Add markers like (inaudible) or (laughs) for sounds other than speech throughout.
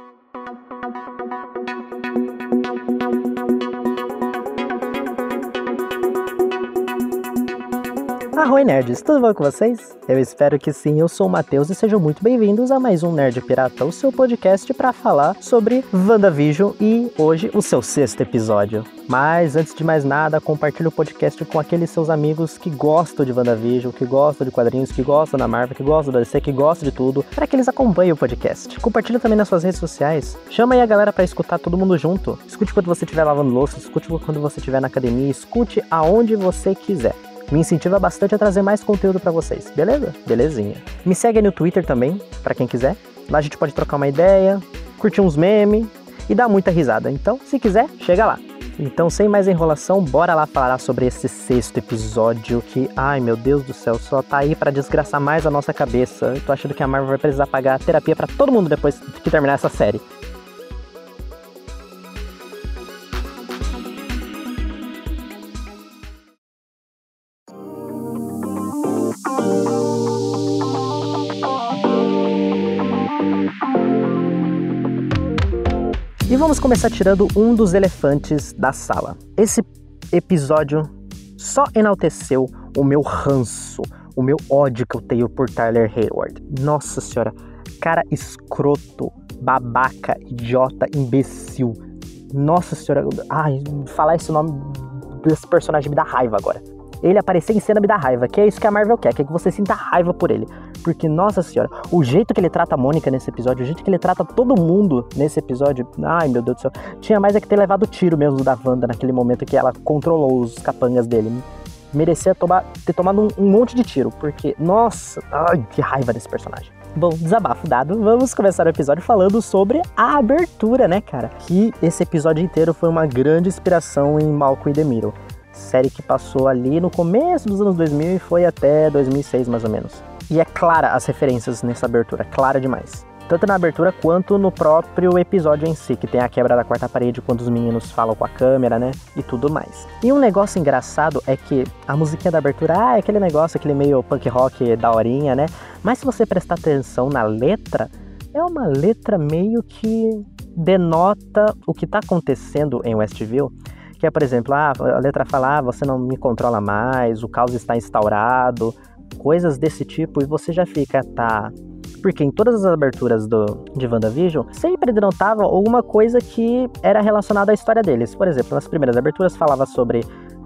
Música Arroi nerds, tudo bom com vocês? Eu espero que sim, eu sou o Matheus e sejam muito bem-vindos a mais um Nerd Pirata, o seu podcast para falar sobre WandaVision e hoje o seu sexto episódio. Mas antes de mais nada, compartilhe o podcast com aqueles seus amigos que gostam de WandaVision, que gostam de quadrinhos, que gostam da Marvel, que gostam da DC, que gostam de tudo, para que eles acompanhem o podcast. Compartilhe também nas suas redes sociais. Chama aí a galera para escutar todo mundo junto. Escute quando você estiver lavando louça, escute quando você estiver na academia, escute aonde você quiser me incentiva bastante a trazer mais conteúdo para vocês, beleza? Belezinha. Me segue no Twitter também, para quem quiser. Lá a gente pode trocar uma ideia, curtir uns memes e dar muita risada. Então, se quiser, chega lá. Então, sem mais enrolação, bora lá falar sobre esse sexto episódio que, ai meu Deus do céu, só tá aí para desgraçar mais a nossa cabeça. Eu tô achando que a Marvel vai precisar pagar terapia para todo mundo depois que terminar essa série. Vamos começar tirando um dos elefantes da sala. Esse episódio só enalteceu o meu ranço, o meu ódio que eu tenho por Tyler Hayward. Nossa senhora, cara escroto, babaca, idiota, imbecil. Nossa senhora, ai, falar esse nome desse personagem me dá raiva agora ele aparecer em cena me dá raiva, que é isso que a Marvel quer, que, é que você sinta raiva por ele. Porque, nossa senhora, o jeito que ele trata a Mônica nesse episódio, o jeito que ele trata todo mundo nesse episódio, ai meu Deus do céu, tinha mais é que ter levado o tiro mesmo da Wanda naquele momento que ela controlou os capangas dele. Merecia tomar, ter tomado um, um monte de tiro, porque, nossa, ai, que raiva desse personagem. Bom, desabafo dado, vamos começar o episódio falando sobre a abertura, né, cara? Que esse episódio inteiro foi uma grande inspiração em Malcolm e Demiro série que passou ali no começo dos anos 2000 e foi até 2006 mais ou menos. E é clara as referências nessa abertura, clara demais. Tanto na abertura quanto no próprio episódio em si, que tem a quebra da quarta parede quando os meninos falam com a câmera, né? E tudo mais. E um negócio engraçado é que a musiquinha da abertura, ah, é aquele negócio, aquele meio punk rock da horinha, né? Mas se você prestar atenção na letra, é uma letra meio que denota o que está acontecendo em Westview que é, por exemplo, ah, a letra fala, ah, você não me controla mais, o caos está instaurado, coisas desse tipo, e você já fica, tá. Porque em todas as aberturas do, de WandaVision, sempre denotava alguma coisa que era relacionada à história deles. Por exemplo, nas primeiras aberturas falava sobre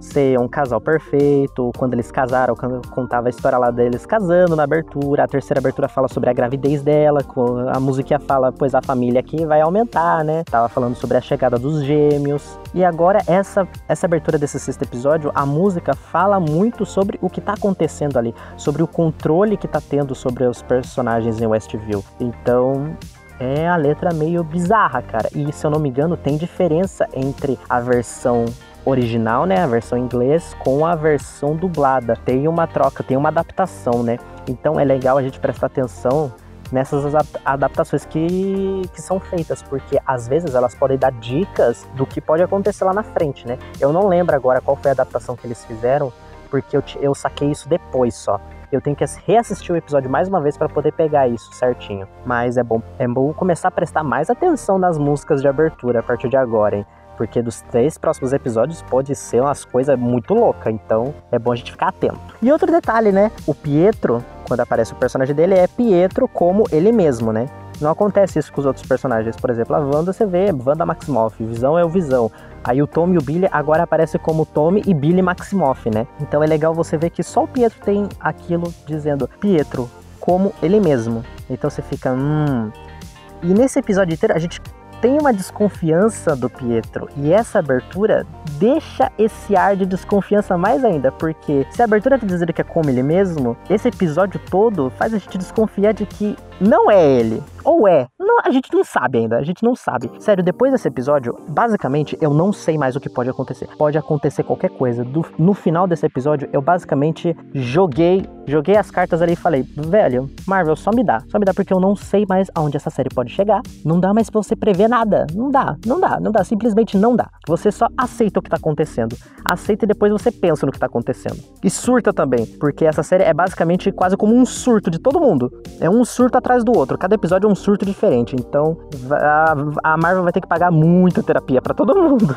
ser um casal perfeito. Quando eles casaram, contava a história lá deles casando na abertura. A terceira abertura fala sobre a gravidez dela. A musiquinha fala, pois a família aqui vai aumentar, né? Tava falando sobre a chegada dos gêmeos. E agora, essa, essa abertura desse sexto episódio, a música fala muito sobre o que tá acontecendo ali, sobre o controle que tá tendo sobre os personagens em Westview. Então, é a letra meio bizarra, cara. E se eu não me engano, tem diferença entre a versão original, né, a versão em inglês, com a versão dublada. Tem uma troca, tem uma adaptação, né? Então é legal a gente prestar atenção nessas adaptações que, que são feitas, porque às vezes elas podem dar dicas do que pode acontecer lá na frente, né? Eu não lembro agora qual foi a adaptação que eles fizeram, porque eu, eu saquei isso depois só. Eu tenho que reassistir o episódio mais uma vez para poder pegar isso certinho. Mas é bom, é bom começar a prestar mais atenção nas músicas de abertura a partir de agora, hein? Porque dos três próximos episódios pode ser umas coisas muito loucas, então é bom a gente ficar atento. E outro detalhe, né? O Pietro, quando aparece o personagem dele, é Pietro como ele mesmo, né? Não acontece isso com os outros personagens. Por exemplo, a Wanda você vê Wanda Maximoff, Visão é o Visão. Aí o Tommy e o Billy agora aparecem como Tommy e Billy Maximoff, né? Então é legal você ver que só o Pietro tem aquilo dizendo Pietro como ele mesmo. Então você fica, hum. E nesse episódio inteiro a gente tem uma desconfiança do Pietro e essa abertura deixa esse ar de desconfiança mais ainda, porque se a abertura tá dizendo que é como ele mesmo, esse episódio todo faz a gente desconfiar de que não é ele. Ou é. Não, a gente não sabe ainda, a gente não sabe. Sério, depois desse episódio, basicamente, eu não sei mais o que pode acontecer. Pode acontecer qualquer coisa. Do, no final desse episódio, eu basicamente joguei, joguei as cartas ali e falei, velho, Marvel, só me dá. Só me dá porque eu não sei mais aonde essa série pode chegar. Não dá mais pra você prever nada. Não dá, não dá, não dá. Simplesmente não dá. Você só aceita o que tá acontecendo. Aceita e depois você pensa no que tá acontecendo. E surta também, porque essa série é basicamente quase como um surto de todo mundo. É um surto atrás do outro. Cada episódio é um surto diferente. Então a, Marvel vai ter que pagar muita terapia para todo mundo.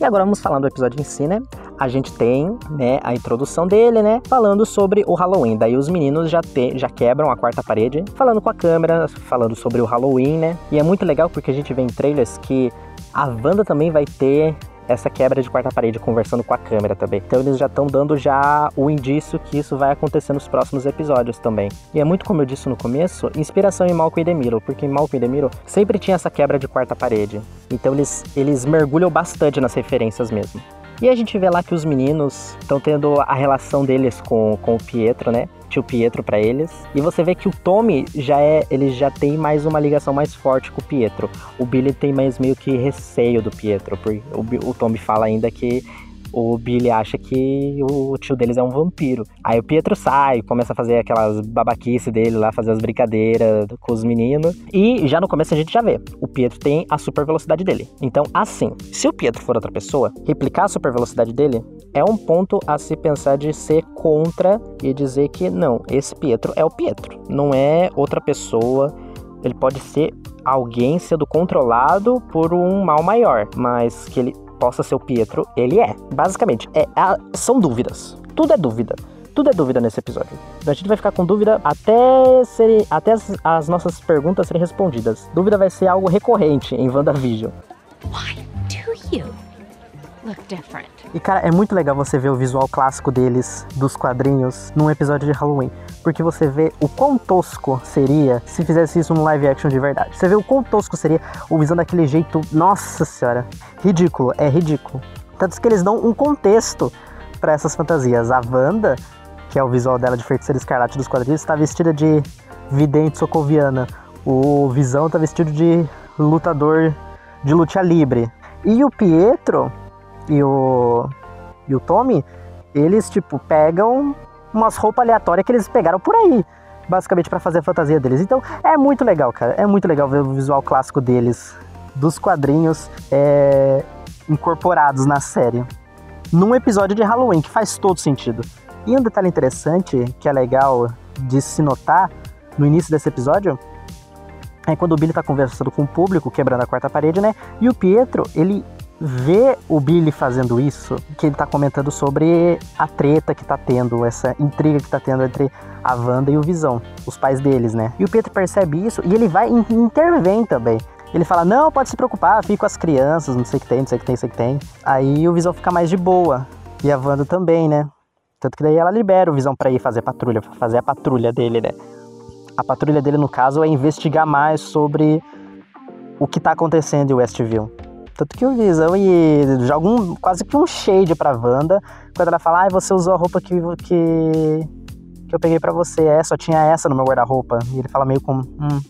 E agora vamos falando do episódio em si, né? A gente tem, né, a introdução dele, né, falando sobre o Halloween. Daí os meninos já, te, já quebram a quarta parede, falando com a câmera, falando sobre o Halloween, né? E é muito legal porque a gente vê em trailers que a Wanda também vai ter essa quebra de quarta parede conversando com a câmera também. Então eles já estão dando já o indício que isso vai acontecer nos próximos episódios também. E é muito como eu disse no começo, inspiração em Malcolm e Demiro, porque em Malcolm e Demiro sempre tinha essa quebra de quarta parede. Então eles, eles mergulham bastante nas referências mesmo. E a gente vê lá que os meninos estão tendo a relação deles com, com o Pietro, né? Tio Pietro para eles. E você vê que o Tommy já é, ele já tem mais uma ligação mais forte com o Pietro. O Billy tem mais meio que receio do Pietro, porque o, o Tommy fala ainda que o Billy acha que o tio deles é um vampiro. Aí o Pietro sai, começa a fazer aquelas babaquices dele lá, fazer as brincadeiras com os meninos. E já no começo a gente já vê, o Pietro tem a super velocidade dele. Então, assim, se o Pietro for outra pessoa, replicar a super velocidade dele é um ponto a se pensar de ser contra e dizer que não, esse Pietro é o Pietro, não é outra pessoa. Ele pode ser alguém sendo controlado por um mal maior, mas que ele possa ser o Pietro, ele é. Basicamente, é, são dúvidas. Tudo é dúvida. Tudo é dúvida nesse episódio. A gente vai ficar com dúvida até, serem, até as, as nossas perguntas serem respondidas. Dúvida vai ser algo recorrente em WandaVision. Why do you look different? E cara, é muito legal você ver o visual clássico deles, dos quadrinhos, num episódio de Halloween porque você vê o quão tosco seria se fizesse isso no live action de verdade. Você vê o quão tosco seria o Visão daquele jeito, nossa senhora, ridículo, é ridículo. Tanto que eles dão um contexto para essas fantasias. A Wanda, que é o visual dela de feiticeira escarlate dos quadrinhos, está vestida de vidente socoviana. O Visão está vestido de lutador de luta livre. E o Pietro e o e o Tommy, eles tipo pegam umas roupas aleatórias que eles pegaram por aí, basicamente para fazer a fantasia deles. Então é muito legal, cara. É muito legal ver o visual clássico deles, dos quadrinhos é, incorporados na série. Num episódio de Halloween, que faz todo sentido. E um detalhe interessante, que é legal de se notar no início desse episódio, é quando o Billy tá conversando com o público, quebrando a quarta parede, né? E o Pietro, ele ver o Billy fazendo isso, que ele tá comentando sobre a treta que tá tendo, essa intriga que tá tendo entre a Wanda e o Visão, os pais deles, né? E o Pietro percebe isso e ele vai e intervém também. Ele fala, não, pode se preocupar, fica com as crianças, não sei o que tem, não sei o que tem, não sei o que tem. Aí o Visão fica mais de boa. E a Wanda também, né? Tanto que daí ela libera o Visão para ir fazer patrulha, fazer a patrulha dele, né? A patrulha dele, no caso, é investigar mais sobre o que tá acontecendo em Westview. Tanto que o Visão e joga um, quase que um shade pra Wanda quando ela fala, ah, você usou a roupa que, que, que eu peguei para você. É, só tinha essa no meu guarda-roupa. E ele fala meio com, hum,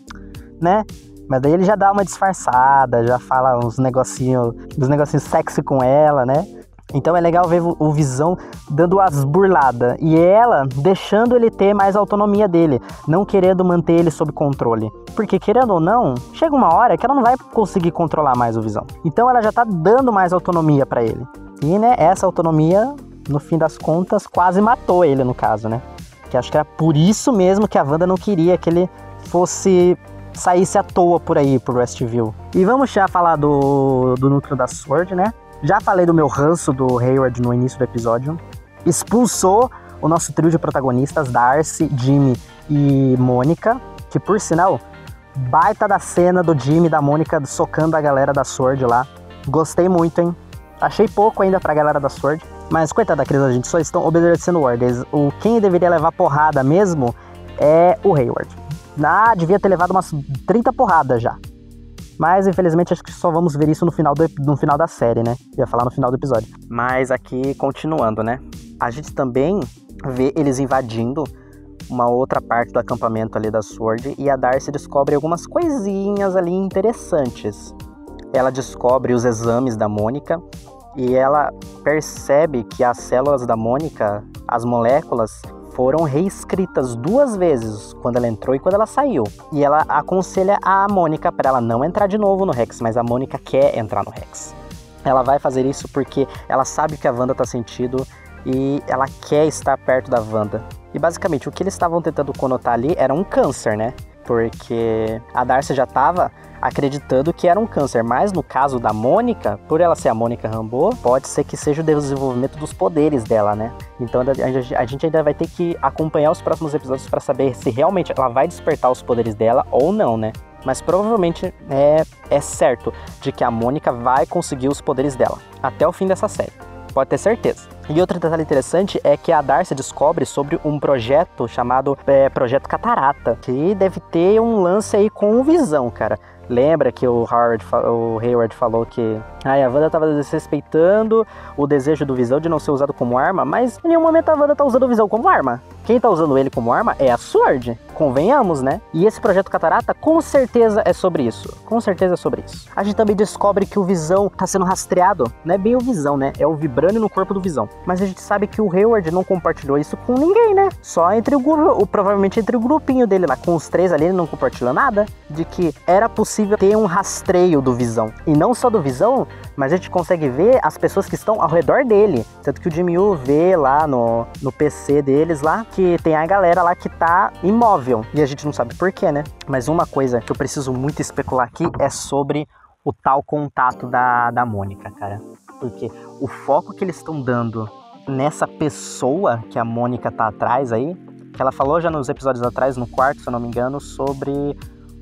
né? Mas daí ele já dá uma disfarçada, já fala uns negocinhos, uns negocinhos sexy com ela, né? Então é legal ver o Visão dando as burladas e ela deixando ele ter mais autonomia dele, não querendo manter ele sob controle. Porque querendo ou não, chega uma hora que ela não vai conseguir controlar mais o Visão. Então ela já tá dando mais autonomia para ele. E né, essa autonomia, no fim das contas, quase matou ele no caso, né? Que acho que era por isso mesmo que a Wanda não queria que ele fosse saísse à toa por aí, por Westview. E vamos já falar do, do núcleo da Sword, né? Já falei do meu ranço do Hayward no início do episódio. Expulsou o nosso trio de protagonistas, Darcy, Jimmy e Mônica, que por sinal, baita da cena do Jimmy e da Mônica socando a galera da Sword lá. Gostei muito, hein? Achei pouco ainda pra galera da Sword. Mas coitada daqueles gente só estão obedecendo ordens. O quem deveria levar porrada mesmo é o Hayward. Ah, devia ter levado umas 30 porradas já. Mas infelizmente acho que só vamos ver isso no final, do, no final da série, né? Ia falar no final do episódio. Mas aqui, continuando, né? A gente também vê eles invadindo uma outra parte do acampamento ali da Sword e a Darcy descobre algumas coisinhas ali interessantes. Ela descobre os exames da Mônica e ela percebe que as células da Mônica, as moléculas, foram reescritas duas vezes, quando ela entrou e quando ela saiu. E ela aconselha a Mônica para ela não entrar de novo no Rex, mas a Mônica quer entrar no Rex. Ela vai fazer isso porque ela sabe que a Wanda tá sentindo e ela quer estar perto da Wanda. E basicamente o que eles estavam tentando conotar ali era um câncer, né? Porque a Darcy já estava acreditando que era um câncer, mas no caso da Mônica, por ela ser a Mônica Rambeau, pode ser que seja o desenvolvimento dos poderes dela, né? Então a gente ainda vai ter que acompanhar os próximos episódios para saber se realmente ela vai despertar os poderes dela ou não, né? Mas provavelmente é, é certo de que a Mônica vai conseguir os poderes dela até o fim dessa série. Pode ter certeza. E outro detalhe interessante é que a Darcy descobre sobre um projeto chamado é, Projeto Catarata, que deve ter um lance aí com visão, cara. Lembra que o, Howard, o Hayward falou que ai, a Wanda estava desrespeitando o desejo do Visão de não ser usado como arma, mas em nenhum momento a Wanda tá usando o Visão como arma. Quem tá usando ele como arma é a Sword, convenhamos, né? E esse projeto Catarata com certeza é sobre isso. Com certeza é sobre isso. A gente também descobre que o Visão tá sendo rastreado. Não é bem o Visão, né? É o Vibrânio no corpo do Visão. Mas a gente sabe que o Hayward não compartilhou isso com ninguém, né? Só entre o, o provavelmente entre o grupinho dele lá. Com os três ali, ele não compartilhou nada. De que era possível ter um rastreio do Visão. E não só do Visão, mas a gente consegue ver as pessoas que estão ao redor dele. Tanto que o Jimmy Woo vê lá no, no PC deles lá que tem a galera lá que tá imóvel. E a gente não sabe porquê, né? Mas uma coisa que eu preciso muito especular aqui é sobre o tal contato da, da Mônica, cara. Porque o foco que eles estão dando nessa pessoa que a Mônica tá atrás aí, que ela falou já nos episódios atrás, no quarto, se eu não me engano, sobre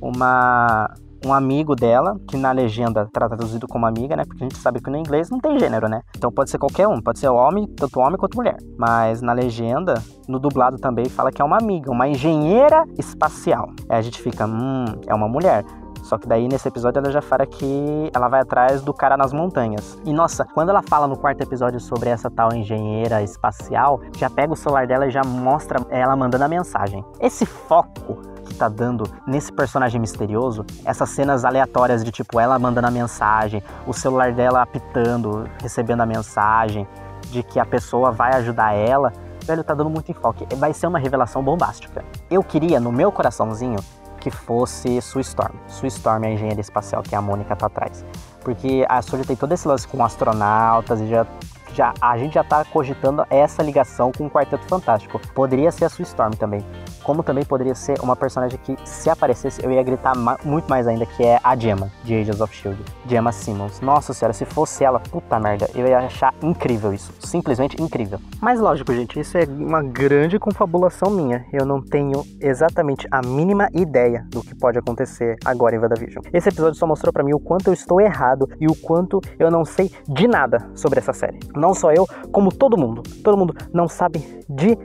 uma um amigo dela, que na legenda tá traduzido como amiga, né? Porque a gente sabe que no inglês não tem gênero, né? Então pode ser qualquer um, pode ser homem, tanto homem quanto mulher. Mas na legenda, no dublado também, fala que é uma amiga, uma engenheira espacial. Aí a gente fica, hum, é uma mulher. Só que daí nesse episódio ela já fala que ela vai atrás do cara nas montanhas. E nossa, quando ela fala no quarto episódio sobre essa tal engenheira espacial, já pega o celular dela e já mostra ela mandando a mensagem. Esse foco que tá dando nesse personagem misterioso, essas cenas aleatórias de tipo ela mandando a mensagem, o celular dela apitando, recebendo a mensagem, de que a pessoa vai ajudar ela, velho, tá dando muito enfoque. Vai ser uma revelação bombástica. Eu queria, no meu coraçãozinho, que fosse Sue Storm. Sue Storm é a engenheira espacial que a Mônica tá atrás. Porque a Sue tem todo esse lance com astronautas e já já, a gente já tá cogitando essa ligação com o Quarteto Fantástico. Poderia ser a Sue Storm também como também poderia ser uma personagem que, se aparecesse, eu ia gritar ma muito mais ainda, que é a Gemma, de Agents of S.H.I.E.L.D. Gemma Simmons. Nossa senhora, se fosse ela, puta merda, eu ia achar incrível isso. Simplesmente incrível. Mas lógico, gente, isso é uma grande confabulação minha. Eu não tenho exatamente a mínima ideia do que pode acontecer agora em WandaVision. Esse episódio só mostrou para mim o quanto eu estou errado e o quanto eu não sei de nada sobre essa série. Não só eu, como todo mundo. Todo mundo não sabe de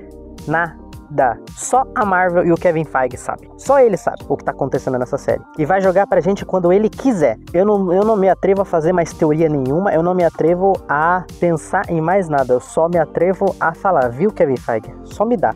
nada da só a Marvel e o Kevin Feige sabe. Só ele sabe o que tá acontecendo nessa série. E vai jogar pra gente quando ele quiser. Eu não, eu não me atrevo a fazer mais teoria nenhuma, eu não me atrevo a pensar em mais nada. Eu só me atrevo a falar, viu, Kevin Feige? Só me dá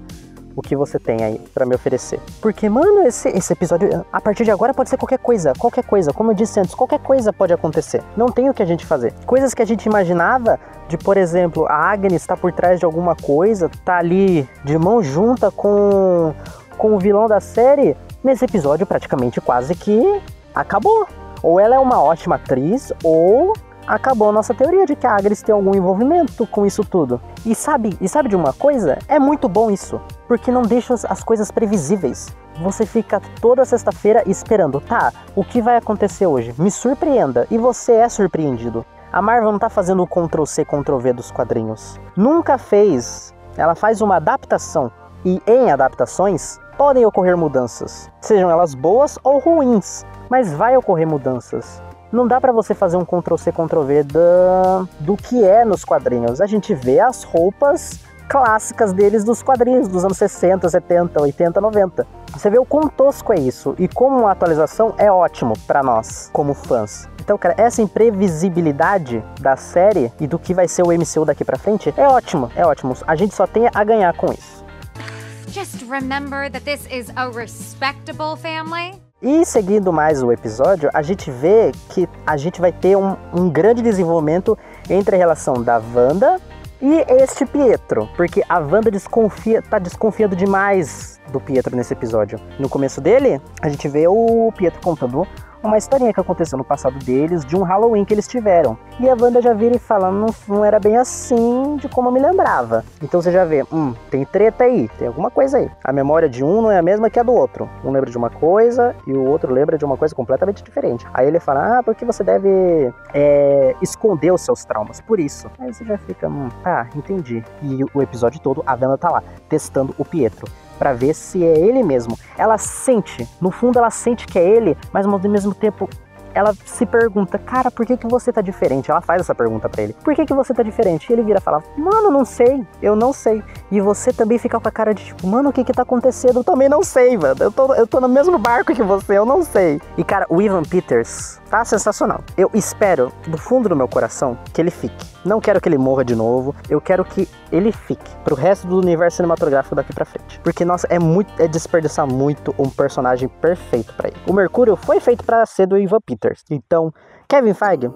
o que você tem aí para me oferecer. Porque, mano, esse, esse episódio, a partir de agora pode ser qualquer coisa, qualquer coisa. Como eu disse antes, qualquer coisa pode acontecer. Não tem o que a gente fazer. Coisas que a gente imaginava de, por exemplo, a Agnes está por trás de alguma coisa, tá ali de mão junta com, com o vilão da série. Nesse episódio, praticamente quase que acabou. Ou ela é uma ótima atriz, ou acabou a nossa teoria de que a Agnes tem algum envolvimento com isso tudo. E sabe, e sabe de uma coisa? É muito bom isso, porque não deixa as coisas previsíveis. Você fica toda sexta-feira esperando, tá? O que vai acontecer hoje? Me surpreenda e você é surpreendido. A Marvel não tá fazendo o Ctrl C, Ctrl V dos quadrinhos. Nunca fez. Ela faz uma adaptação e em adaptações podem ocorrer mudanças, sejam elas boas ou ruins, mas vai ocorrer mudanças não dá para você fazer um Ctrl C Ctrl V da, do que é nos quadrinhos. A gente vê as roupas clássicas deles dos quadrinhos dos anos 60, 70, 80, 90. Você vê o quão tosco é isso e como uma atualização é ótimo para nós como fãs. Então, cara, essa imprevisibilidade da série e do que vai ser o MCU daqui para frente é ótimo, é ótimo. A gente só tem a ganhar com isso. Just remember that this is a respectable family. E seguindo mais o episódio, a gente vê que a gente vai ter um, um grande desenvolvimento entre a relação da Wanda e este Pietro, porque a Wanda desconfia, tá desconfiando demais do Pietro nesse episódio. No começo dele, a gente vê o Pietro contando uma historinha que aconteceu no passado deles, de um Halloween que eles tiveram. E a Wanda já vira e fala, não, não era bem assim de como eu me lembrava. Então você já vê, hum, tem treta aí, tem alguma coisa aí. A memória de um não é a mesma que a do outro. Um lembra de uma coisa e o outro lembra de uma coisa completamente diferente. Aí ele fala, ah, porque você deve é, esconder os seus traumas. Por isso. Aí você já fica, hum, tá, entendi. E o episódio todo, a Wanda tá lá, testando o Pietro para ver se é ele mesmo. Ela sente, no fundo ela sente que é ele, mas ao mesmo tempo ela se pergunta, cara, por que, que você tá diferente? Ela faz essa pergunta para ele. Por que, que você tá diferente? E ele vira e fala, mano, não sei, eu não sei. E você também fica com a cara de tipo, mano, o que que tá acontecendo? Eu também não sei, mano. Eu tô, eu tô no mesmo barco que você, eu não sei. E cara, o Ivan Peters tá sensacional. Eu espero, do fundo do meu coração, que ele fique. Não quero que ele morra de novo. Eu quero que ele fique pro resto do universo cinematográfico daqui para frente. Porque, nossa, é muito. É desperdiçar muito um personagem perfeito para ele. O Mercúrio foi feito para ser do Ivan Peters. Então, Kevin Feige,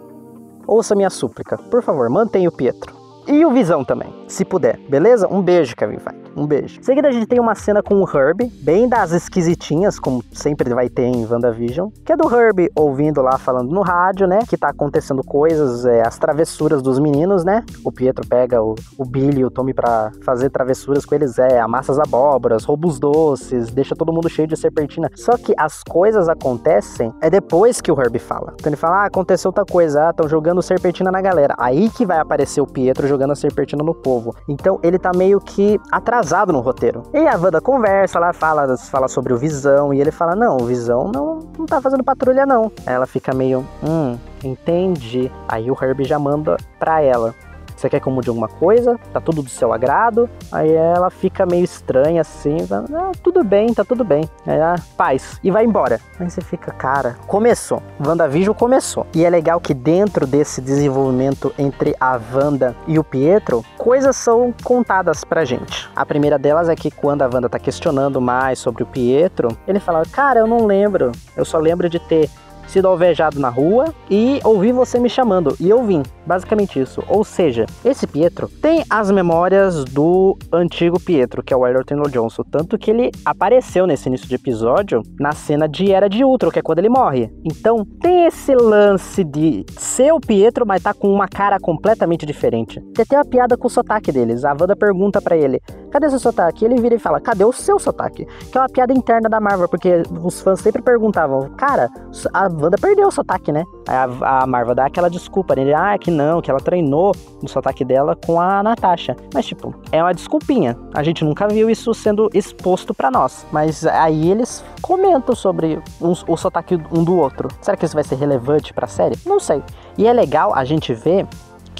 ouça minha súplica. Por favor, mantenha o Pietro. E o Visão também, se puder, beleza? Um beijo, Kevin Feige. Um beijo. Em seguida, a gente tem uma cena com o Herb, bem das esquisitinhas, como sempre vai ter em WandaVision, que é do Herb ouvindo lá, falando no rádio, né? Que tá acontecendo coisas, é, as travessuras dos meninos, né? O Pietro pega o, o Billy e o Tommy pra fazer travessuras com eles, é, amassa as abóboras, rouba os doces, deixa todo mundo cheio de serpentina. Só que as coisas acontecem é depois que o Herb fala. Então ele fala, ah, aconteceu outra coisa, ah, estão jogando serpentina na galera. Aí que vai aparecer o Pietro jogando a serpentina no povo. Então ele tá meio que atrasado no roteiro. E a Wanda conversa lá, fala, fala sobre o Visão, e ele fala: Não, o Visão não, não tá fazendo patrulha, não. Ela fica meio, hum, entendi. Aí o Herbie já manda pra ela. Você quer que eu mude alguma coisa? Tá tudo do seu agrado? Aí ela fica meio estranha assim, ah, tudo bem, tá tudo bem. Aí ela, paz, e vai embora. Aí você fica, cara, começou. WandaVision começou. E é legal que dentro desse desenvolvimento entre a Wanda e o Pietro, coisas são contadas pra gente. A primeira delas é que quando a Wanda tá questionando mais sobre o Pietro, ele fala, cara, eu não lembro. Eu só lembro de ter sido alvejado na rua e ouvi você me chamando. E eu vim. Basicamente isso. Ou seja, esse Pietro tem as memórias do antigo Pietro, que é o Edward Johnson. Tanto que ele apareceu nesse início de episódio na cena de Era de Ultron, que é quando ele morre. Então tem esse lance de ser o Pietro, mas tá com uma cara completamente diferente. Tem até uma piada com o sotaque deles. A Wanda pergunta para ele: cadê seu sotaque? Ele vira e fala: cadê o seu sotaque? Que é uma piada interna da Marvel, porque os fãs sempre perguntavam: cara, a Wanda perdeu o sotaque, né? A, a Marvel dá aquela desculpa, né? Ele, ah, é que não, que ela treinou no sotaque dela com a Natasha. Mas, tipo, é uma desculpinha. A gente nunca viu isso sendo exposto para nós. Mas aí eles comentam sobre uns, o sotaque um do outro. Será que isso vai ser relevante pra série? Não sei. E é legal a gente ver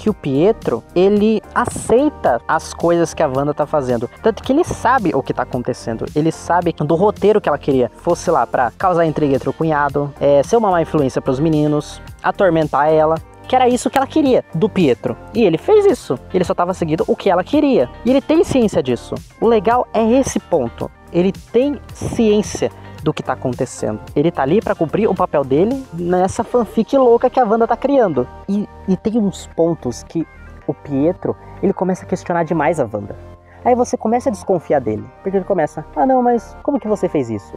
que o Pietro, ele aceita as coisas que a Wanda tá fazendo. Tanto que ele sabe o que tá acontecendo. Ele sabe do roteiro que ela queria. Fosse lá para causar intriga entre o cunhado, é, ser uma má influência para os meninos, atormentar ela que era isso que ela queria do Pietro. E ele fez isso. Ele só estava seguindo o que ela queria. E ele tem ciência disso. O legal é esse ponto. Ele tem ciência do que tá acontecendo. Ele tá ali para cumprir o papel dele nessa fanfic louca que a Wanda tá criando. E, e tem uns pontos que o Pietro, ele começa a questionar demais a Wanda. Aí você começa a desconfiar dele, porque ele começa: "Ah, não, mas como que você fez isso?"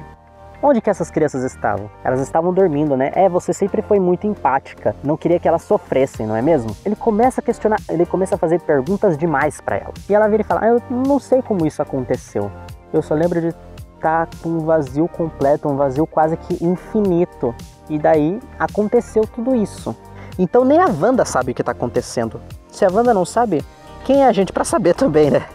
Onde que essas crianças estavam? Elas estavam dormindo, né? É, você sempre foi muito empática, não queria que elas sofressem, não é mesmo? Ele começa a questionar, ele começa a fazer perguntas demais para ela. E ela vira e fala: ah, "Eu não sei como isso aconteceu. Eu só lembro de tá com um vazio completo, um vazio quase que infinito. E daí aconteceu tudo isso. Então nem a Wanda sabe o que tá acontecendo. Se a Wanda não sabe, quem é a gente para saber também, né?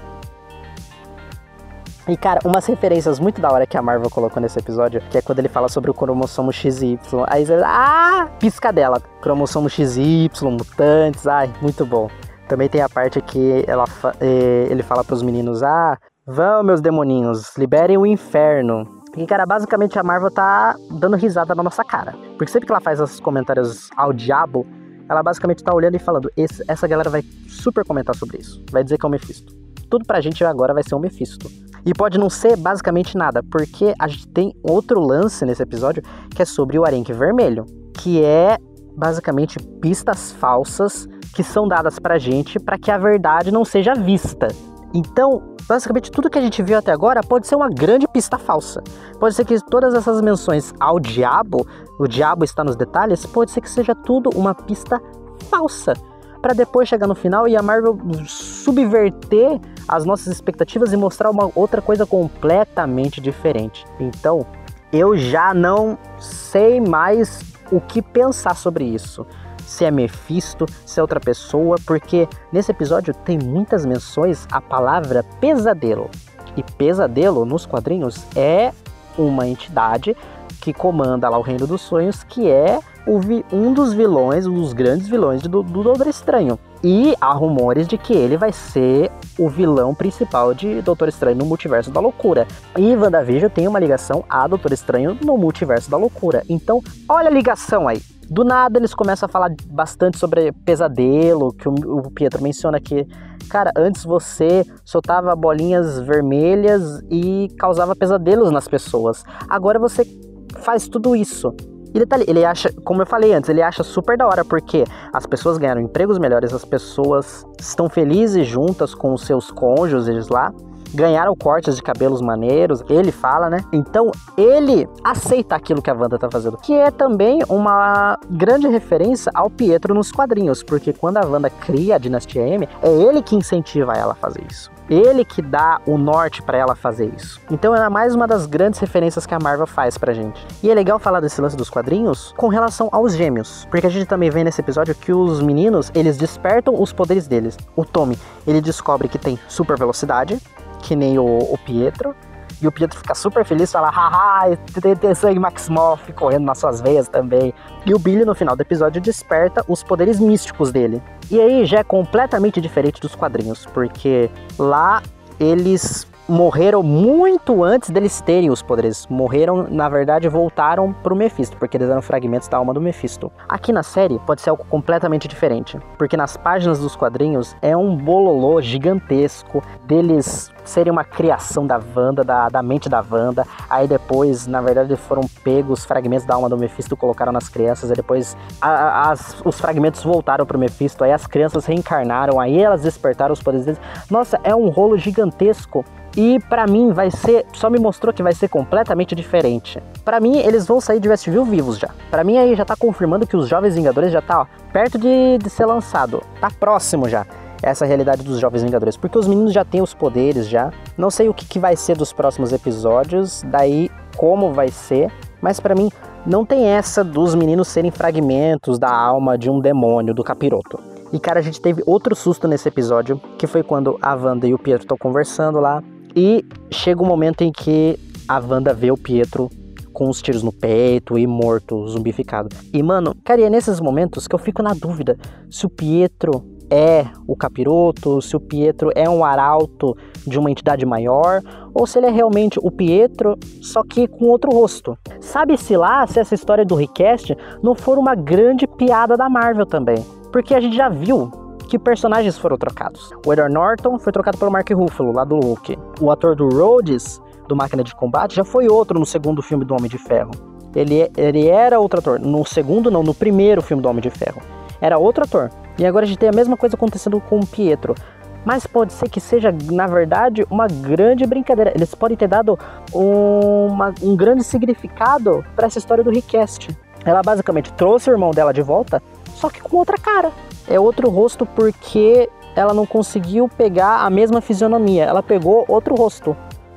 E cara, umas referências muito da hora que a Marvel colocou nesse episódio, que é quando ele fala sobre o cromossomo XY. Aí você, ah, piscadela, cromossomo XY, mutantes, ai, muito bom. Também tem a parte que ela, eh, ele fala para os meninos, ah, Vão, meus demoninhos, liberem o inferno. Porque, cara, basicamente a Marvel tá dando risada na nossa cara. Porque sempre que ela faz esses comentários ao diabo, ela basicamente tá olhando e falando: essa galera vai super comentar sobre isso. Vai dizer que é o Mephisto. Tudo pra gente agora vai ser o Mephisto. E pode não ser basicamente nada, porque a gente tem outro lance nesse episódio que é sobre o Arenque Vermelho, que é basicamente pistas falsas que são dadas pra gente para que a verdade não seja vista. Então, Basicamente, tudo que a gente viu até agora pode ser uma grande pista falsa. Pode ser que todas essas menções ao diabo, o diabo está nos detalhes, pode ser que seja tudo uma pista falsa. Para depois chegar no final e a Marvel subverter as nossas expectativas e mostrar uma outra coisa completamente diferente. Então, eu já não sei mais o que pensar sobre isso se é Mephisto, se é outra pessoa, porque nesse episódio tem muitas menções à palavra pesadelo. E pesadelo nos quadrinhos é uma entidade que comanda lá o Reino dos Sonhos, que é um dos vilões, um dos grandes vilões do, do Doutor Estranho. E há rumores de que ele vai ser o vilão principal de Doutor Estranho no Multiverso da Loucura. E WandaVision tem uma ligação a Doutor Estranho no Multiverso da Loucura. Então, olha a ligação aí. Do nada eles começam a falar bastante sobre pesadelo, que o, Pietro menciona que, cara, antes você soltava bolinhas vermelhas e causava pesadelos nas pessoas. Agora você faz tudo isso. E detalhe, ele acha, como eu falei antes, ele acha super da hora porque as pessoas ganharam empregos melhores, as pessoas estão felizes juntas com os seus cônjuges lá ganharam cortes de cabelos maneiros, ele fala, né? Então ele aceita aquilo que a Wanda tá fazendo, que é também uma grande referência ao Pietro nos quadrinhos, porque quando a Wanda cria a Dinastia M, é ele que incentiva ela a fazer isso. Ele que dá o norte para ela fazer isso. Então é mais uma das grandes referências que a Marvel faz pra gente. E é legal falar desse lance dos quadrinhos com relação aos gêmeos, porque a gente também vê nesse episódio que os meninos, eles despertam os poderes deles. O Tommy, ele descobre que tem super velocidade, que nem o, o Pietro. E o Pietro fica super feliz, fala, haha, tem, tem sangue Maximoff correndo nas suas veias também. E o Billy, no final do episódio, desperta os poderes místicos dele. E aí já é completamente diferente dos quadrinhos, porque lá eles morreram muito antes deles terem os poderes. Morreram, na verdade, voltaram pro Mephisto, porque eles eram fragmentos da alma do Mephisto. Aqui na série pode ser algo completamente diferente, porque nas páginas dos quadrinhos é um bololô gigantesco deles serem uma criação da Wanda, da, da mente da Wanda. Aí depois, na verdade, foram pegos fragmentos da alma do Mephisto, colocaram nas crianças. Aí depois a, as, os fragmentos voltaram pro Mephisto. Aí as crianças reencarnaram. Aí elas despertaram os poderes deles. Nossa, é um rolo gigantesco. E para mim vai ser, só me mostrou que vai ser completamente diferente. Para mim eles vão sair de Westview vivos já. Para mim aí já tá confirmando que os Jovens Vingadores já tá ó, perto de, de ser lançado, tá próximo já essa realidade dos Jovens Vingadores, porque os meninos já têm os poderes já. Não sei o que, que vai ser dos próximos episódios, daí como vai ser, mas para mim não tem essa dos meninos serem fragmentos da alma de um demônio, do capiroto. E cara, a gente teve outro susto nesse episódio, que foi quando a Wanda e o Pietro estão conversando lá, e chega um momento em que a Wanda vê o Pietro com os tiros no peito e morto, zumbificado. E mano, cara, e é nesses momentos que eu fico na dúvida se o Pietro é o capiroto, se o Pietro é um arauto de uma entidade maior, ou se ele é realmente o Pietro, só que com outro rosto. Sabe-se lá se essa história do Request não for uma grande piada da Marvel também. Porque a gente já viu que personagens foram trocados. O Edward Norton foi trocado pelo Mark Ruffalo, lá do Hulk. O ator do Rhodes, do Máquina de Combate, já foi outro no segundo filme do Homem de Ferro. Ele, ele era outro ator. No segundo, não, no primeiro filme do Homem de Ferro. Era outro ator. E agora a gente tem a mesma coisa acontecendo com o Pietro. Mas pode ser que seja, na verdade, uma grande brincadeira. Eles podem ter dado uma, um grande significado para essa história do Request. Ela basicamente trouxe o irmão dela de volta, só que com outra cara. É outro rosto porque ela não conseguiu pegar a mesma fisionomia. Ela pegou outro rosto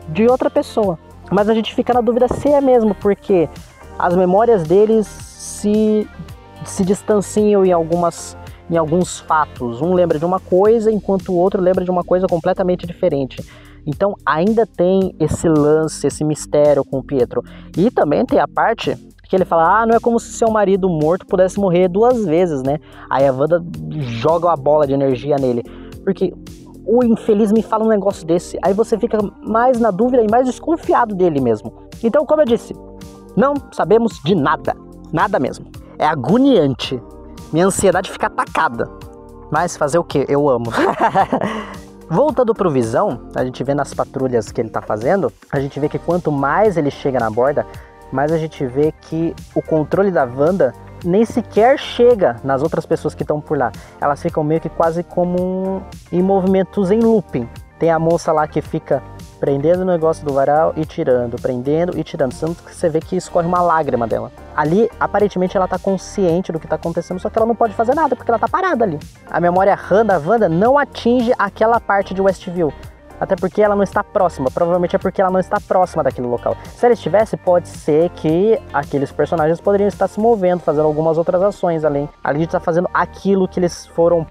de outra pessoa. Mas a gente fica na dúvida se é mesmo, porque as memórias deles se, se distanciam em algumas em alguns fatos. Um lembra de uma coisa, enquanto o outro lembra de uma coisa completamente diferente. Então ainda tem esse lance, esse mistério com o Pietro. E também tem a parte que ele fala: ah, não é como se seu marido morto pudesse morrer duas vezes, né? Aí a Wanda joga uma bola de energia nele. Porque o infeliz me fala um negócio desse. Aí você fica mais na dúvida e mais desconfiado dele mesmo. Então, como eu disse, não sabemos de nada. Nada mesmo. É agoniante minha ansiedade fica atacada. Mas fazer o que? Eu amo. (laughs) Voltando pro Visão, a gente vê nas patrulhas que ele tá fazendo, a gente vê que quanto mais ele chega na borda, mais a gente vê que o controle da Wanda nem sequer chega nas outras pessoas que estão por lá. Elas ficam meio que quase como em movimentos em looping. Tem a moça lá que fica prendendo o negócio do varal e tirando, prendendo e tirando. Tanto que você vê que escorre uma lágrima dela. Ali, aparentemente, ela tá consciente do que tá acontecendo, só que ela não pode fazer nada, porque ela tá parada ali. A memória RAM da Wanda não atinge aquela parte de Westview. Até porque ela não está próxima. Provavelmente é porque ela não está próxima daquele local. Se ela estivesse, pode ser que aqueles personagens poderiam estar se movendo, fazendo algumas outras ações além. Ali está fazendo aquilo que eles foram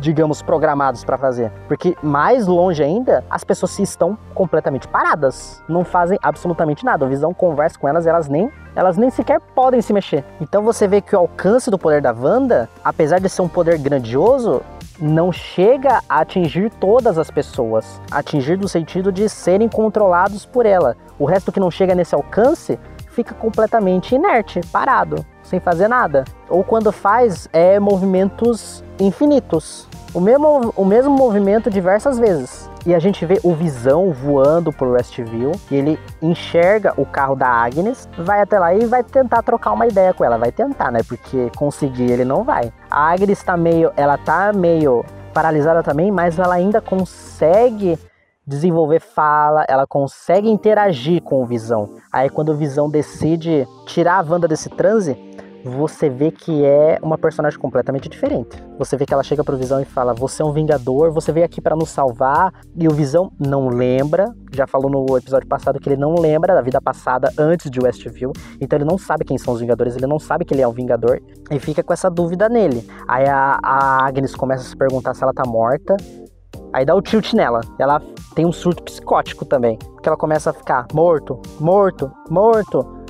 digamos, programados para fazer. Porque mais longe ainda, as pessoas estão completamente paradas, não fazem absolutamente nada. O Visão conversa com elas, elas nem elas nem sequer podem se mexer. Então você vê que o alcance do poder da Wanda, apesar de ser um poder grandioso, não chega a atingir todas as pessoas. Atingir no sentido de serem controlados por ela. O resto que não chega nesse alcance fica completamente inerte, parado, sem fazer nada. Ou quando faz, é movimentos infinitos. O mesmo, o mesmo movimento diversas vezes. E a gente vê o Visão voando por Westview. E ele enxerga o carro da Agnes, vai até lá e vai tentar trocar uma ideia com ela. Vai tentar, né? Porque conseguir ele não vai. A Agnes tá meio. Ela tá meio paralisada também, mas ela ainda consegue desenvolver fala, ela consegue interagir com o Visão. Aí quando o Visão decide tirar a Wanda desse transe, você vê que é uma personagem completamente diferente. Você vê que ela chega pro Visão e fala: "Você é um vingador, você veio aqui para nos salvar". E o Visão não lembra, já falou no episódio passado que ele não lembra da vida passada antes de Westview, então ele não sabe quem são os Vingadores, ele não sabe que ele é um Vingador e fica com essa dúvida nele. Aí a, a Agnes começa a se perguntar se ela tá morta Aí dá o tilt nela. Ela tem um surto psicótico também. Porque ela começa a ficar morto, morto, morto.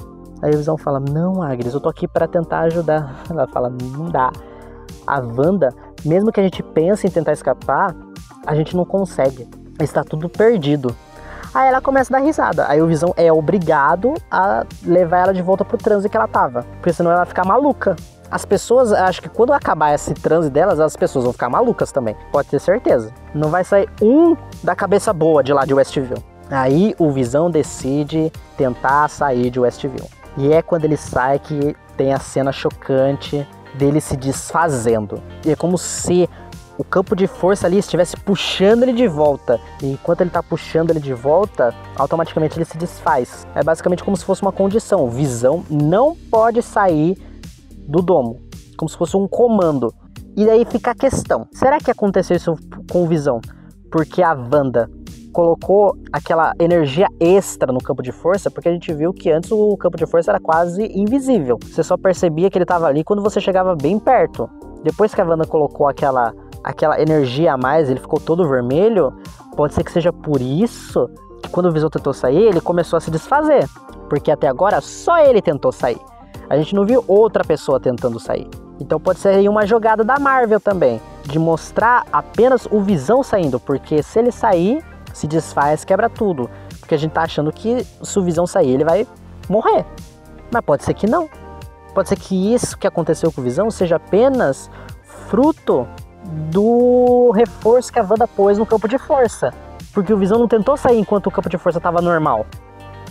A Visão fala: Não, Agnes, eu tô aqui para tentar ajudar. Ela fala: Não dá. A Wanda, mesmo que a gente pense em tentar escapar, a gente não consegue. Está tudo perdido. Aí ela começa a dar risada. Aí o Visão é obrigado a levar ela de volta pro transe que ela tava. Porque senão ela vai ficar maluca. As pessoas, acho que quando acabar esse transe delas, as pessoas vão ficar malucas também. Pode ter certeza. Não vai sair um da cabeça boa de lá de Westview. Aí o Visão decide tentar sair de Westview. E é quando ele sai que tem a cena chocante dele se desfazendo. E é como se o campo de força ali estivesse puxando ele de volta. E enquanto ele está puxando ele de volta, automaticamente ele se desfaz. É basicamente como se fosse uma condição. Visão não pode sair do domo, como se fosse um comando. E daí fica a questão: será que aconteceu isso com Visão? Porque a Wanda colocou aquela energia extra no campo de força, porque a gente viu que antes o campo de força era quase invisível. Você só percebia que ele estava ali quando você chegava bem perto. Depois que a Wanda colocou aquela, aquela energia a mais, ele ficou todo vermelho, pode ser que seja por isso que quando o Visão tentou sair, ele começou a se desfazer. Porque até agora só ele tentou sair. A gente não viu outra pessoa tentando sair. Então pode ser uma jogada da Marvel também, de mostrar apenas o Visão saindo, porque se ele sair, se desfaz, quebra tudo. Porque a gente tá achando que se o Visão sair, ele vai morrer. Mas pode ser que não. Pode ser que isso que aconteceu com o Visão seja apenas fruto do reforço que a Wanda pôs no campo de força. Porque o Visão não tentou sair enquanto o campo de força estava normal.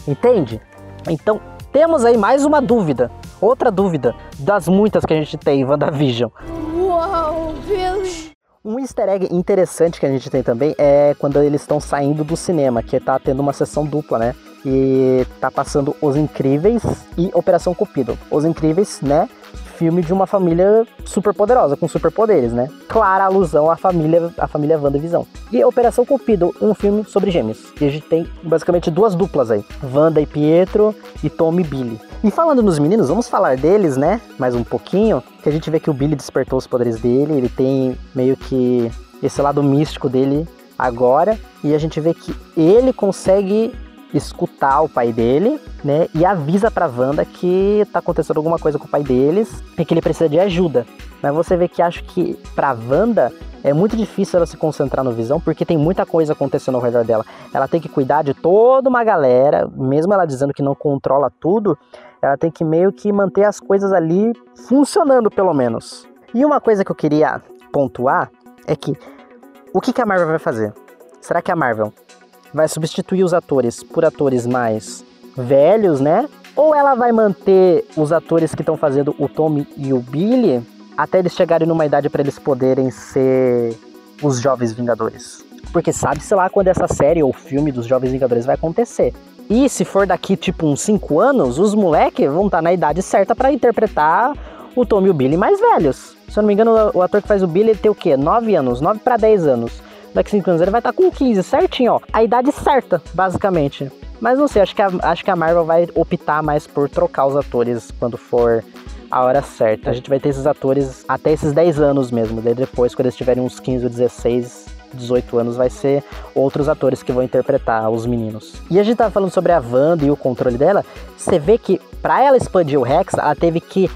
Entende? Então, temos aí mais uma dúvida. Outra dúvida das muitas que a gente tem em WandaVision. Um easter egg interessante que a gente tem também é quando eles estão saindo do cinema, que tá tendo uma sessão dupla, né? E tá passando Os Incríveis e Operação Cupido. Os Incríveis, né? Filme de uma família super poderosa, com superpoderes, né? Clara alusão à família, à família WandaVisão. E Operação Cupido, um filme sobre gêmeos. E a gente tem basicamente duas duplas aí: Wanda e Pietro e Tom e Billy. E falando nos meninos, vamos falar deles, né? Mais um pouquinho. Que a gente vê que o Billy despertou os poderes dele, ele tem meio que esse lado místico dele agora. E a gente vê que ele consegue escutar o pai dele, né? E avisa pra Wanda que tá acontecendo alguma coisa com o pai deles e que ele precisa de ajuda. Mas você vê que acho que pra Wanda é muito difícil ela se concentrar no Visão, porque tem muita coisa acontecendo ao redor dela. Ela tem que cuidar de toda uma galera, mesmo ela dizendo que não controla tudo, ela tem que meio que manter as coisas ali funcionando, pelo menos. E uma coisa que eu queria pontuar é que o que, que a Marvel vai fazer? Será que a Marvel vai substituir os atores por atores mais velhos, né? Ou ela vai manter os atores que estão fazendo o Tommy e o Billy até eles chegarem numa idade para eles poderem ser os jovens Vingadores? Porque sabe-se lá quando essa série ou filme dos Jovens Vingadores vai acontecer. E se for daqui tipo uns 5 anos, os moleques vão estar tá na idade certa para interpretar o Tom e o Billy mais velhos. Se eu não me engano, o ator que faz o Billy tem o quê? 9 anos, 9 para 10 anos. Daqui 5 anos ele vai estar tá com 15, certinho, ó. A idade certa, basicamente. Mas não sei, acho que, a, acho que a Marvel vai optar mais por trocar os atores quando for a hora certa. A gente vai ter esses atores até esses 10 anos mesmo. Daí depois, quando eles tiverem uns 15 ou 16, 18 anos, vai ser outros atores que vão interpretar os meninos. E a gente tava falando sobre a Wanda e o controle dela. Você vê que para ela expandir o Rex, ela teve que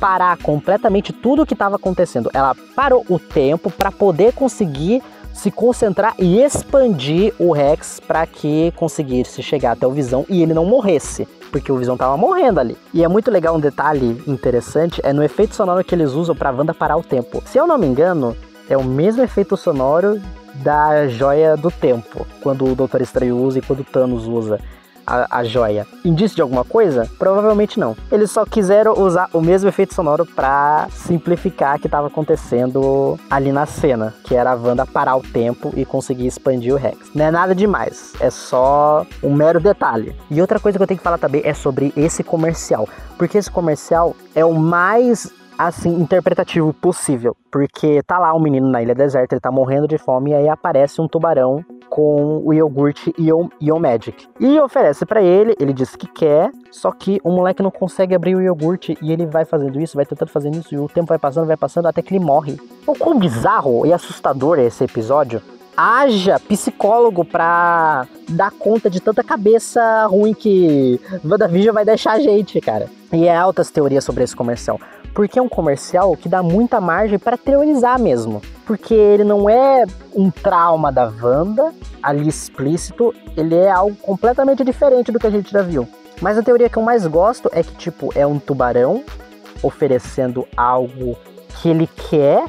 parar completamente tudo o que estava acontecendo. Ela parou o tempo para poder conseguir se concentrar e expandir o Rex para que conseguisse chegar até o Visão e ele não morresse, porque o Visão tava morrendo ali. E é muito legal um detalhe interessante é no efeito sonoro que eles usam para Wanda parar o tempo. Se eu não me engano, é o mesmo efeito sonoro da joia do tempo, quando o Doutor Estranho usa e quando o Thanos usa a, a joia. Indício de alguma coisa? Provavelmente não. Eles só quiseram usar o mesmo efeito sonoro para simplificar o que estava acontecendo ali na cena, que era a Wanda parar o tempo e conseguir expandir o Rex. Não é nada demais, é só um mero detalhe. E outra coisa que eu tenho que falar também é sobre esse comercial, porque esse comercial é o mais assim, interpretativo possível. Porque tá lá um menino na ilha deserta, ele tá morrendo de fome, e aí aparece um tubarão com o iogurte Ion, Ion Magic. E oferece para ele, ele diz que quer, só que o moleque não consegue abrir o iogurte e ele vai fazendo isso, vai tentando fazer isso, e o tempo vai passando, vai passando, até que ele morre. O quão bizarro e assustador é esse episódio. Haja psicólogo pra dar conta de tanta cabeça ruim que WandaVision vai deixar a gente, cara. E é altas teorias sobre esse comercial porque é um comercial que dá muita margem para teorizar mesmo. Porque ele não é um trauma da Wanda ali explícito, ele é algo completamente diferente do que a gente já viu. Mas a teoria que eu mais gosto é que, tipo, é um tubarão oferecendo algo que ele quer,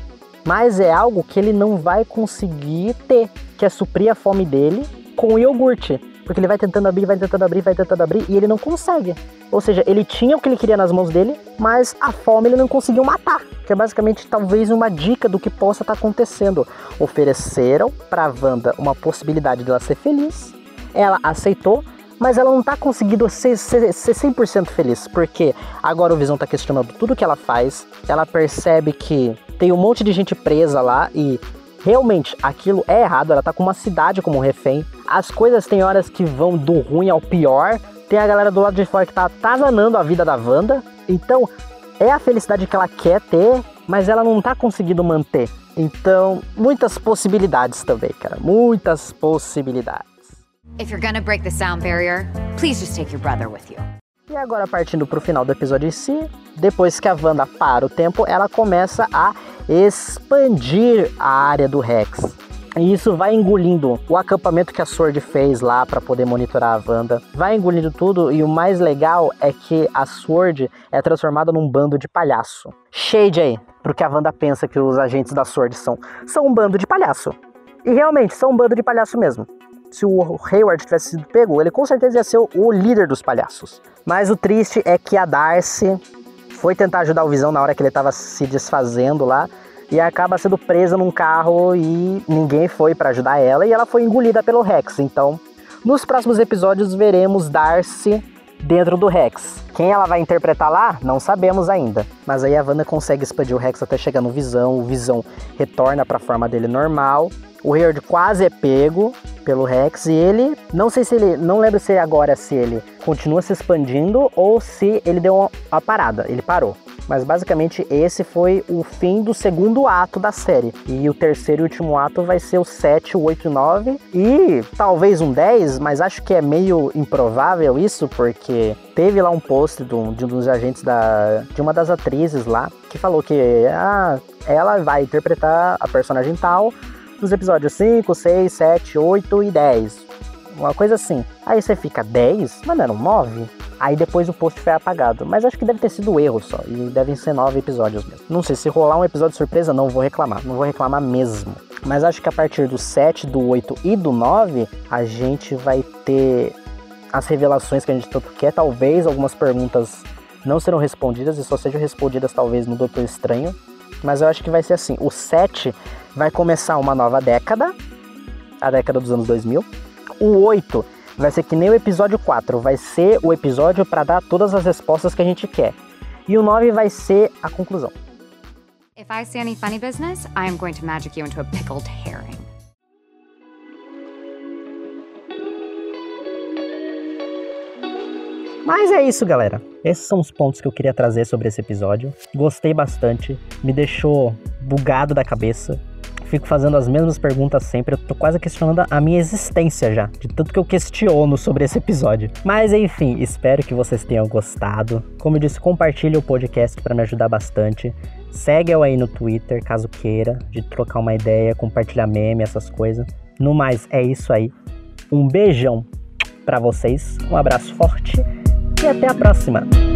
mas é algo que ele não vai conseguir ter, que é suprir a fome dele com iogurte. Porque ele vai tentando abrir, vai tentando abrir, vai tentando abrir e ele não consegue. Ou seja, ele tinha o que ele queria nas mãos dele, mas a fome ele não conseguiu matar. Que é basicamente talvez uma dica do que possa estar tá acontecendo. Ofereceram para Wanda uma possibilidade dela ser feliz. Ela aceitou, mas ela não tá conseguindo ser, ser, ser 100% feliz, porque agora o Visão tá questionando tudo que ela faz, ela percebe que tem um monte de gente presa lá e realmente aquilo é errado, ela tá com uma cidade como refém. As coisas tem horas que vão do ruim ao pior. Tem a galera do lado de fora que tá atazanando a vida da Wanda. Então, é a felicidade que ela quer ter, mas ela não tá conseguindo manter. Então, muitas possibilidades também, cara. Muitas possibilidades. If you're gonna break the sound barrier, please just take your brother with you. E agora, partindo pro final do episódio em si, depois que a Wanda para o tempo, ela começa a expandir a área do Rex. E isso vai engolindo o acampamento que a Sword fez lá para poder monitorar a Wanda. Vai engolindo tudo e o mais legal é que a Sword é transformada num bando de palhaço. Shade aí, pro que a Wanda pensa que os agentes da Sword são. São um bando de palhaço. E realmente, são um bando de palhaço mesmo. Se o Hayward tivesse sido pego, ele com certeza ia ser o líder dos palhaços. Mas o triste é que a Darcy foi tentar ajudar o Visão na hora que ele estava se desfazendo lá e acaba sendo presa num carro e ninguém foi para ajudar ela e ela foi engolida pelo Rex. Então, nos próximos episódios veremos Darcy dentro do Rex. Quem ela vai interpretar lá, não sabemos ainda. Mas aí a Wanda consegue expandir o Rex até chegar no Visão, o Visão retorna para a forma dele normal. O Hayward quase é pego pelo Rex e ele, não sei se ele, não lembro se agora se ele continua se expandindo ou se ele deu uma parada, ele parou. Mas basicamente esse foi o fim do segundo ato da série. E o terceiro e último ato vai ser o 7, o 8 e 9. E talvez um 10, mas acho que é meio improvável isso, porque teve lá um post de um, de um dos agentes da, de uma das atrizes lá que falou que ah, ela vai interpretar a personagem tal nos episódios 5, 6, 7, 8 e 10. Uma coisa assim. Aí você fica 10, mas não eram 9? Aí depois o post foi apagado. Mas acho que deve ter sido erro só. E devem ser nove episódios mesmo. Não sei, se rolar um episódio surpresa, não vou reclamar. Não vou reclamar mesmo. Mas acho que a partir do 7, do 8 e do 9, a gente vai ter as revelações que a gente tanto quer. Talvez algumas perguntas não serão respondidas e só sejam respondidas talvez no Doutor Estranho. Mas eu acho que vai ser assim. O 7 vai começar uma nova década a década dos anos 2000. O 8 vai ser que nem o episódio 4, vai ser o episódio para dar todas as respostas que a gente quer. E o 9 vai ser a conclusão. If I see any funny business, I am going to magic you into a pickled herring. Mas é isso, galera. Esses são os pontos que eu queria trazer sobre esse episódio. Gostei bastante, me deixou bugado da cabeça. Fico fazendo as mesmas perguntas sempre. Eu tô quase questionando a minha existência já, de tanto que eu questiono sobre esse episódio. Mas enfim, espero que vocês tenham gostado. Como eu disse, compartilhe o podcast para me ajudar bastante. Segue eu aí no Twitter, caso queira, de trocar uma ideia, compartilhar meme, essas coisas. No mais, é isso aí. Um beijão para vocês, um abraço forte e até a próxima!